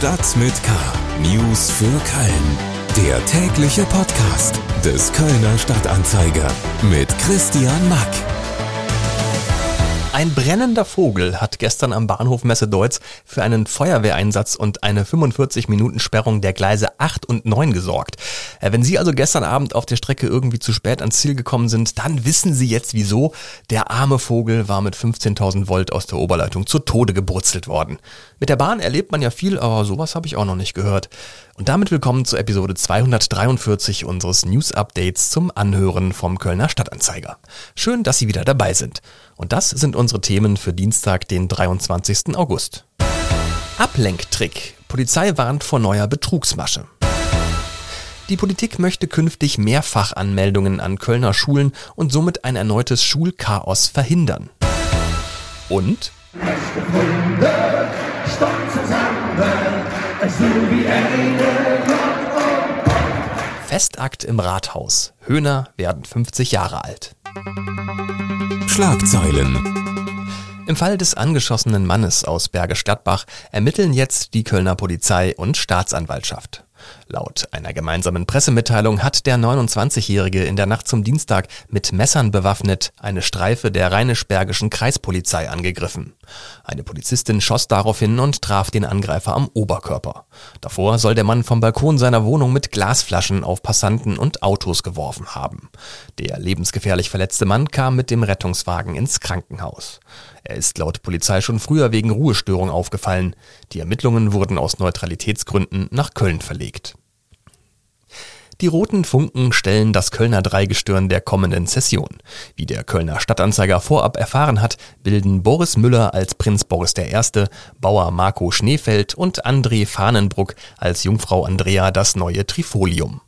Stadt mit K. News für Köln. Der tägliche Podcast des Kölner Stadtanzeiger mit Christian Mack. Ein brennender Vogel hat gestern am Bahnhof Messe-Deutz für einen Feuerwehreinsatz und eine 45-Minuten-Sperrung der Gleise 8 und 9 gesorgt. Äh, wenn Sie also gestern Abend auf der Strecke irgendwie zu spät ans Ziel gekommen sind, dann wissen Sie jetzt wieso. Der arme Vogel war mit 15.000 Volt aus der Oberleitung zu Tode gebrutzelt worden. Mit der Bahn erlebt man ja viel, aber sowas habe ich auch noch nicht gehört. Und damit willkommen zu Episode 243 unseres News Updates zum Anhören vom Kölner Stadtanzeiger. Schön, dass Sie wieder dabei sind. Und das sind unsere Themen für Dienstag, den 23. August. Ablenktrick. Polizei warnt vor neuer Betrugsmasche. Die Politik möchte künftig Mehrfachanmeldungen an Kölner Schulen und somit ein erneutes Schulchaos verhindern. Und Festakt im Rathaus. Höhner werden 50 Jahre alt. Schlagzeilen. Im Fall des angeschossenen Mannes aus Bergisch Gladbach ermitteln jetzt die Kölner Polizei und Staatsanwaltschaft. Laut einer gemeinsamen Pressemitteilung hat der 29-Jährige in der Nacht zum Dienstag mit Messern bewaffnet eine Streife der rheinisch-bergischen Kreispolizei angegriffen. Eine Polizistin schoss daraufhin und traf den Angreifer am Oberkörper. Davor soll der Mann vom Balkon seiner Wohnung mit Glasflaschen auf Passanten und Autos geworfen haben. Der lebensgefährlich verletzte Mann kam mit dem Rettungswagen ins Krankenhaus. Er ist laut Polizei schon früher wegen Ruhestörung aufgefallen. Die Ermittlungen wurden aus Neutralitätsgründen nach Köln verlegt. Die roten Funken stellen das Kölner Dreigestirn der kommenden Session. Wie der Kölner Stadtanzeiger vorab erfahren hat, bilden Boris Müller als Prinz Boris I., Bauer Marco Schneefeld und André Fahnenbruck als Jungfrau Andrea das neue Trifolium.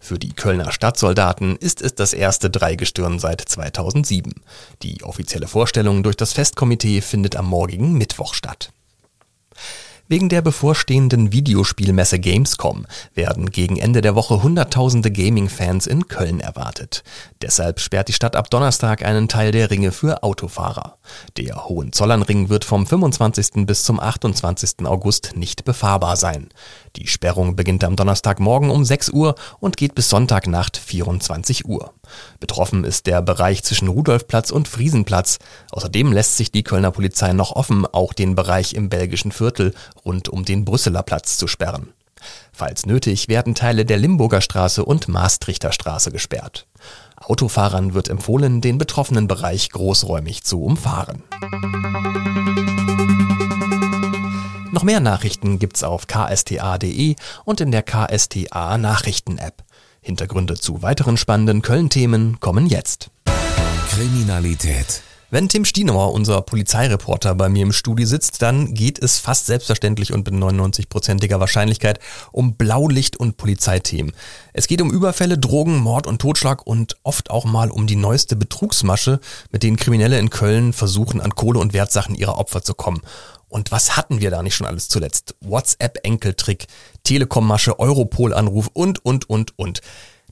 Für die Kölner Stadtsoldaten ist es das erste Dreigestirn seit 2007. Die offizielle Vorstellung durch das Festkomitee findet am morgigen Mittwoch statt. Wegen der bevorstehenden Videospielmesse Gamescom werden gegen Ende der Woche Hunderttausende Gaming-Fans in Köln erwartet. Deshalb sperrt die Stadt ab Donnerstag einen Teil der Ringe für Autofahrer. Der Hohenzollernring wird vom 25. bis zum 28. August nicht befahrbar sein. Die Sperrung beginnt am Donnerstagmorgen um 6 Uhr und geht bis Sonntagnacht 24 Uhr. Betroffen ist der Bereich zwischen Rudolfplatz und Friesenplatz. Außerdem lässt sich die Kölner Polizei noch offen, auch den Bereich im belgischen Viertel rund um den Brüsseler Platz zu sperren. Falls nötig, werden Teile der Limburger Straße und Maastrichter Straße gesperrt. Autofahrern wird empfohlen, den betroffenen Bereich großräumig zu umfahren. Noch mehr Nachrichten gibt's auf ksta.de und in der KSTA Nachrichten-App. Hintergründe zu weiteren spannenden Köln-Themen kommen jetzt. Kriminalität. Wenn Tim Stienauer, unser Polizeireporter, bei mir im Studio sitzt, dann geht es fast selbstverständlich und mit 99-prozentiger Wahrscheinlichkeit um Blaulicht- und Polizeithemen. Es geht um Überfälle, Drogen, Mord und Totschlag und oft auch mal um die neueste Betrugsmasche, mit denen Kriminelle in Köln versuchen, an Kohle und Wertsachen ihrer Opfer zu kommen. Und was hatten wir da nicht schon alles zuletzt? WhatsApp-Enkeltrick, Telekom-Masche, Europol-Anruf und, und, und, und.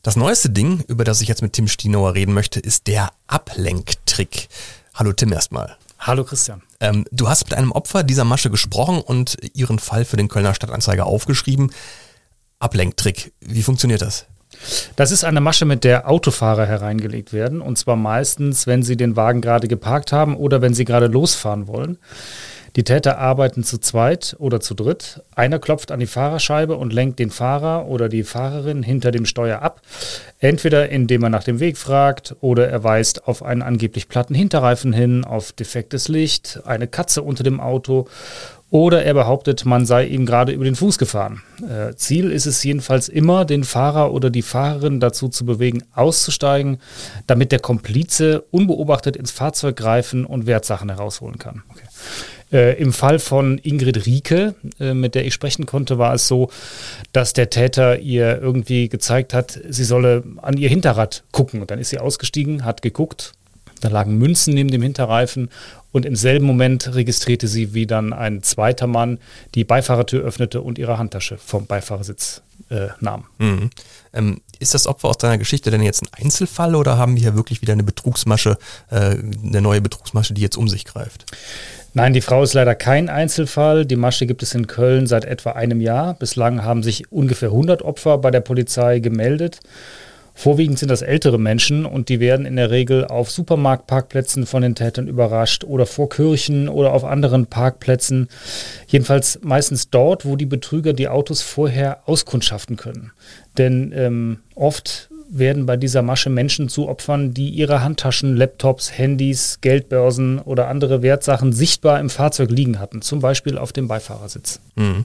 Das neueste Ding, über das ich jetzt mit Tim Stienauer reden möchte, ist der Ablenktrick. Hallo Tim erstmal. Hallo Christian. Ähm, du hast mit einem Opfer dieser Masche gesprochen und ihren Fall für den Kölner Stadtanzeiger aufgeschrieben. Ablenktrick, wie funktioniert das? Das ist eine Masche, mit der Autofahrer hereingelegt werden. Und zwar meistens, wenn sie den Wagen gerade geparkt haben oder wenn sie gerade losfahren wollen. Die Täter arbeiten zu zweit oder zu dritt. Einer klopft an die Fahrerscheibe und lenkt den Fahrer oder die Fahrerin hinter dem Steuer ab. Entweder indem er nach dem Weg fragt oder er weist auf einen angeblich platten Hinterreifen hin, auf defektes Licht, eine Katze unter dem Auto oder er behauptet, man sei ihm gerade über den Fuß gefahren. Äh, Ziel ist es jedenfalls immer, den Fahrer oder die Fahrerin dazu zu bewegen, auszusteigen, damit der Komplize unbeobachtet ins Fahrzeug greifen und Wertsachen herausholen kann. Okay. Äh, Im Fall von Ingrid Rieke, äh, mit der ich sprechen konnte, war es so, dass der Täter ihr irgendwie gezeigt hat, sie solle an ihr Hinterrad gucken. Und dann ist sie ausgestiegen, hat geguckt. Da lagen Münzen neben dem Hinterreifen und im selben Moment registrierte sie, wie dann ein zweiter Mann die Beifahrertür öffnete und ihre Handtasche vom Beifahrersitz äh, nahm. Mhm. Ähm, ist das Opfer aus deiner Geschichte denn jetzt ein Einzelfall oder haben wir hier wirklich wieder eine Betrugsmasche, äh, eine neue Betrugsmasche, die jetzt um sich greift? Nein, die Frau ist leider kein Einzelfall. Die Masche gibt es in Köln seit etwa einem Jahr. Bislang haben sich ungefähr 100 Opfer bei der Polizei gemeldet. Vorwiegend sind das ältere Menschen und die werden in der Regel auf Supermarktparkplätzen von den Tätern überrascht oder vor Kirchen oder auf anderen Parkplätzen. Jedenfalls meistens dort, wo die Betrüger die Autos vorher auskundschaften können. Denn ähm, oft werden bei dieser Masche Menschen zu Opfern, die ihre Handtaschen, Laptops, Handys, Geldbörsen oder andere Wertsachen sichtbar im Fahrzeug liegen hatten, zum Beispiel auf dem Beifahrersitz. Mhm.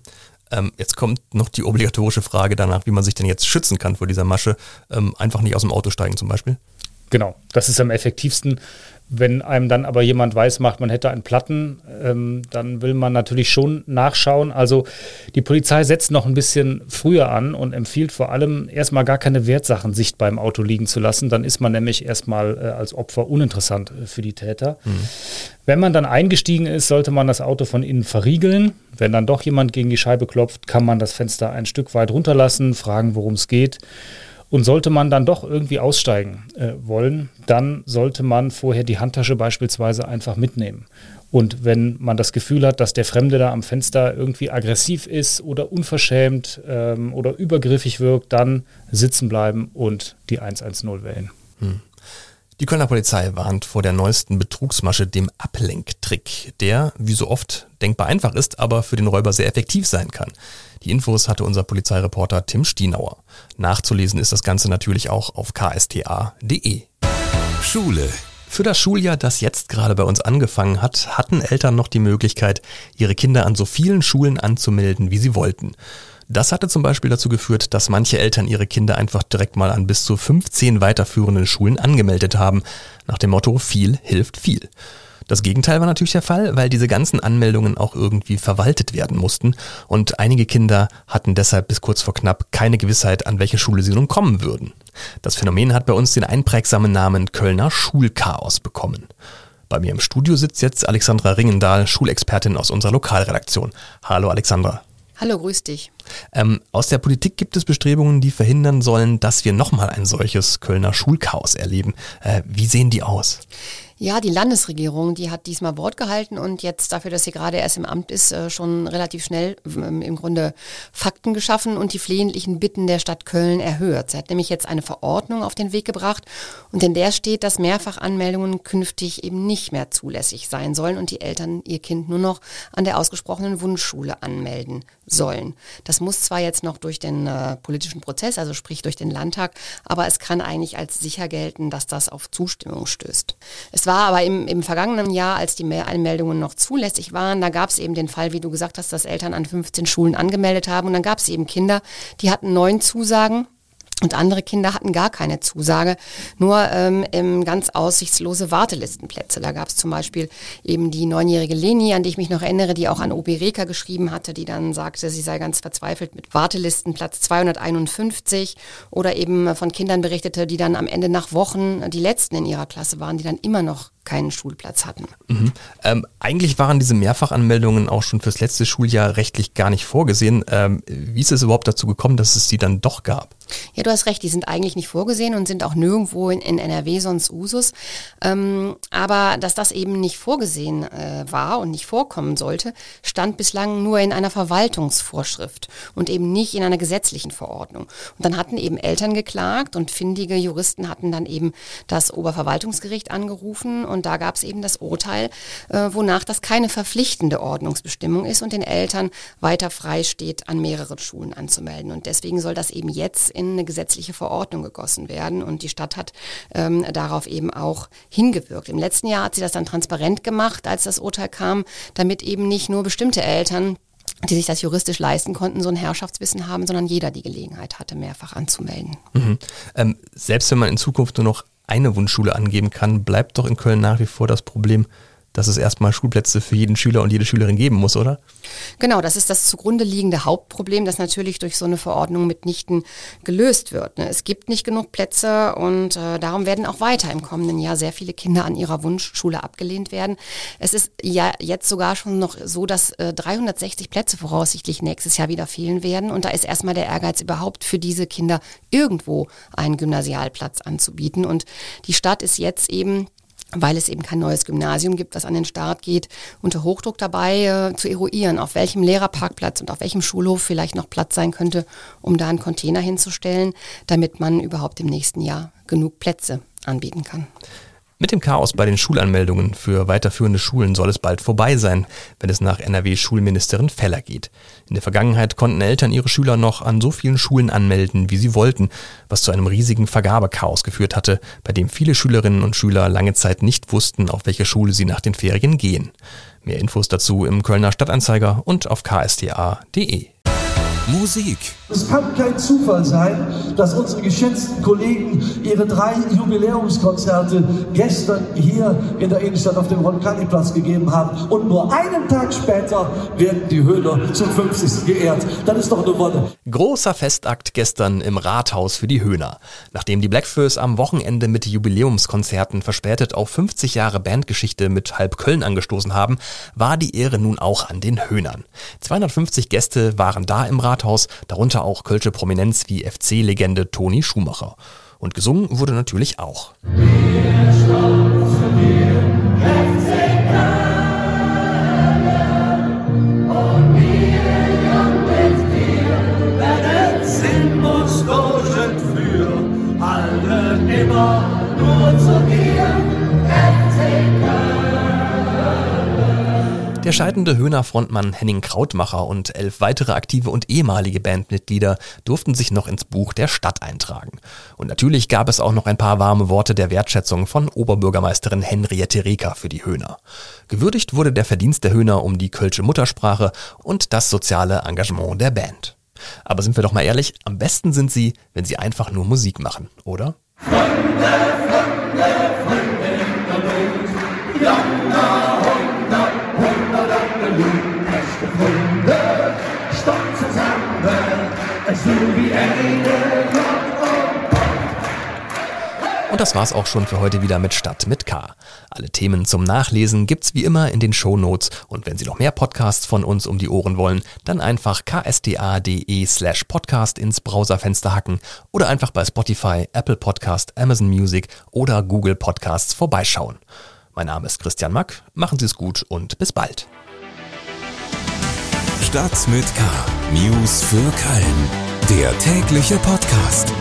Ähm, jetzt kommt noch die obligatorische Frage danach, wie man sich denn jetzt schützen kann vor dieser Masche. Ähm, einfach nicht aus dem Auto steigen zum Beispiel. Genau, das ist am effektivsten. Wenn einem dann aber jemand weiß macht, man hätte einen Platten, ähm, dann will man natürlich schon nachschauen. Also die Polizei setzt noch ein bisschen früher an und empfiehlt vor allem erstmal gar keine Wertsachen sichtbar im Auto liegen zu lassen. Dann ist man nämlich erstmal äh, als Opfer uninteressant äh, für die Täter. Mhm. Wenn man dann eingestiegen ist, sollte man das Auto von innen verriegeln. Wenn dann doch jemand gegen die Scheibe klopft, kann man das Fenster ein Stück weit runterlassen, fragen, worum es geht. Und sollte man dann doch irgendwie aussteigen äh, wollen, dann sollte man vorher die Handtasche beispielsweise einfach mitnehmen. Und wenn man das Gefühl hat, dass der Fremde da am Fenster irgendwie aggressiv ist oder unverschämt ähm, oder übergriffig wirkt, dann sitzen bleiben und die 110 wählen. Hm. Die Kölner Polizei warnt vor der neuesten Betrugsmasche, dem Ablenktrick, der, wie so oft, denkbar einfach ist, aber für den Räuber sehr effektiv sein kann. Die Infos hatte unser Polizeireporter Tim Stienauer. Nachzulesen ist das Ganze natürlich auch auf ksta.de. Schule. Für das Schuljahr, das jetzt gerade bei uns angefangen hat, hatten Eltern noch die Möglichkeit, ihre Kinder an so vielen Schulen anzumelden, wie sie wollten. Das hatte zum Beispiel dazu geführt, dass manche Eltern ihre Kinder einfach direkt mal an bis zu 15 weiterführenden Schulen angemeldet haben, nach dem Motto viel hilft viel. Das Gegenteil war natürlich der Fall, weil diese ganzen Anmeldungen auch irgendwie verwaltet werden mussten und einige Kinder hatten deshalb bis kurz vor knapp keine Gewissheit, an welche Schule sie nun kommen würden. Das Phänomen hat bei uns den einprägsamen Namen Kölner Schulchaos bekommen. Bei mir im Studio sitzt jetzt Alexandra Ringendahl, Schulexpertin aus unserer Lokalredaktion. Hallo Alexandra. Hallo, grüß dich. Ähm, aus der Politik gibt es Bestrebungen, die verhindern sollen, dass wir nochmal ein solches Kölner Schulchaos erleben. Äh, wie sehen die aus? Ja, die Landesregierung, die hat diesmal Wort gehalten und jetzt dafür, dass sie gerade erst im Amt ist, äh, schon relativ schnell ähm, im Grunde Fakten geschaffen und die flehentlichen Bitten der Stadt Köln erhöht. Sie hat nämlich jetzt eine Verordnung auf den Weg gebracht und in der steht, dass Mehrfachanmeldungen künftig eben nicht mehr zulässig sein sollen und die Eltern ihr Kind nur noch an der ausgesprochenen Wunschschule anmelden sollen. Das muss zwar jetzt noch durch den äh, politischen Prozess, also sprich durch den Landtag, aber es kann eigentlich als sicher gelten, dass das auf Zustimmung stößt. Es war aber im, im vergangenen Jahr, als die Anmeldungen noch zulässig waren, da gab es eben den Fall, wie du gesagt hast, dass Eltern an 15 Schulen angemeldet haben. Und dann gab es eben Kinder, die hatten neun Zusagen und andere Kinder hatten gar keine Zusage, nur ähm, ganz aussichtslose Wartelistenplätze. Da gab es zum Beispiel eben die neunjährige Leni, an die ich mich noch erinnere, die auch an OB Reka geschrieben hatte, die dann sagte, sie sei ganz verzweifelt mit Wartelistenplatz 251 oder eben von Kindern berichtete, die dann am Ende nach Wochen die letzten in ihrer Klasse waren, die dann immer noch keinen Schulplatz hatten. Mhm. Ähm, eigentlich waren diese Mehrfachanmeldungen auch schon fürs letzte Schuljahr rechtlich gar nicht vorgesehen. Ähm, wie ist es überhaupt dazu gekommen, dass es die dann doch gab? Ja, du hast recht, die sind eigentlich nicht vorgesehen und sind auch nirgendwo in, in NRW sonst Usus. Ähm, aber dass das eben nicht vorgesehen äh, war und nicht vorkommen sollte, stand bislang nur in einer Verwaltungsvorschrift und eben nicht in einer gesetzlichen Verordnung. Und dann hatten eben Eltern geklagt und findige Juristen hatten dann eben das Oberverwaltungsgericht angerufen und da gab es eben das Urteil, äh, wonach das keine verpflichtende Ordnungsbestimmung ist und den Eltern weiter frei steht, an mehreren Schulen anzumelden. Und deswegen soll das eben jetzt in eine gesetzliche Verordnung gegossen werden und die Stadt hat ähm, darauf eben auch hingewirkt. Im letzten Jahr hat sie das dann transparent gemacht, als das Urteil kam, damit eben nicht nur bestimmte Eltern die sich das juristisch leisten konnten, so ein Herrschaftswissen haben, sondern jeder die Gelegenheit hatte, mehrfach anzumelden. Mhm. Ähm, selbst wenn man in Zukunft nur noch eine Wunschschule angeben kann, bleibt doch in Köln nach wie vor das Problem, dass es erstmal Schulplätze für jeden Schüler und jede Schülerin geben muss, oder? Genau, das ist das zugrunde liegende Hauptproblem, das natürlich durch so eine Verordnung mitnichten gelöst wird. Ne? Es gibt nicht genug Plätze und äh, darum werden auch weiter im kommenden Jahr sehr viele Kinder an ihrer Wunschschule abgelehnt werden. Es ist ja jetzt sogar schon noch so, dass äh, 360 Plätze voraussichtlich nächstes Jahr wieder fehlen werden und da ist erstmal der Ehrgeiz überhaupt für diese Kinder irgendwo einen Gymnasialplatz anzubieten und die Stadt ist jetzt eben weil es eben kein neues Gymnasium gibt, das an den Start geht, unter Hochdruck dabei äh, zu eruieren, auf welchem Lehrerparkplatz und auf welchem Schulhof vielleicht noch Platz sein könnte, um da einen Container hinzustellen, damit man überhaupt im nächsten Jahr genug Plätze anbieten kann. Mit dem Chaos bei den Schulanmeldungen für weiterführende Schulen soll es bald vorbei sein, wenn es nach NRW-Schulministerin Feller geht. In der Vergangenheit konnten Eltern ihre Schüler noch an so vielen Schulen anmelden, wie sie wollten, was zu einem riesigen Vergabechaos geführt hatte, bei dem viele Schülerinnen und Schüler lange Zeit nicht wussten, auf welche Schule sie nach den Ferien gehen. Mehr Infos dazu im Kölner Stadtanzeiger und auf ksta.de. Musik. Es kann kein Zufall sein, dass unsere geschätzten Kollegen ihre drei Jubiläumskonzerte gestern hier in der Innenstadt auf dem Roncalli-Platz gegeben haben und nur einen Tag später werden die Höhner zum 50. geehrt. Das ist doch eine Wonne. Großer Festakt gestern im Rathaus für die Höhner. Nachdem die Blackfoes am Wochenende mit Jubiläumskonzerten verspätet auf 50 Jahre Bandgeschichte mit halb Köln angestoßen haben, war die Ehre nun auch an den Höhnern. 250 Gäste waren da im Rathaus Rathaus, darunter auch Kölsche Prominenz wie FC-Legende Toni Schumacher. Und gesungen wurde natürlich auch. immer der scheidende Höhner-Frontmann Henning Krautmacher und elf weitere aktive und ehemalige Bandmitglieder durften sich noch ins Buch der Stadt eintragen. Und natürlich gab es auch noch ein paar warme Worte der Wertschätzung von Oberbürgermeisterin Henriette Reker für die Höhner. Gewürdigt wurde der Verdienst der Höhner um die kölsche Muttersprache und das soziale Engagement der Band. Aber sind wir doch mal ehrlich, am besten sind sie, wenn sie einfach nur Musik machen, oder? Freunde, das war's auch schon für heute wieder mit Stadt mit K. Alle Themen zum Nachlesen gibt's wie immer in den Shownotes und wenn Sie noch mehr Podcasts von uns um die Ohren wollen, dann einfach ksta.de slash podcast ins Browserfenster hacken oder einfach bei Spotify, Apple Podcast, Amazon Music oder Google Podcasts vorbeischauen. Mein Name ist Christian Mack, machen Sie es gut und bis bald. Stadt mit K. News für Köln. Der tägliche Podcast.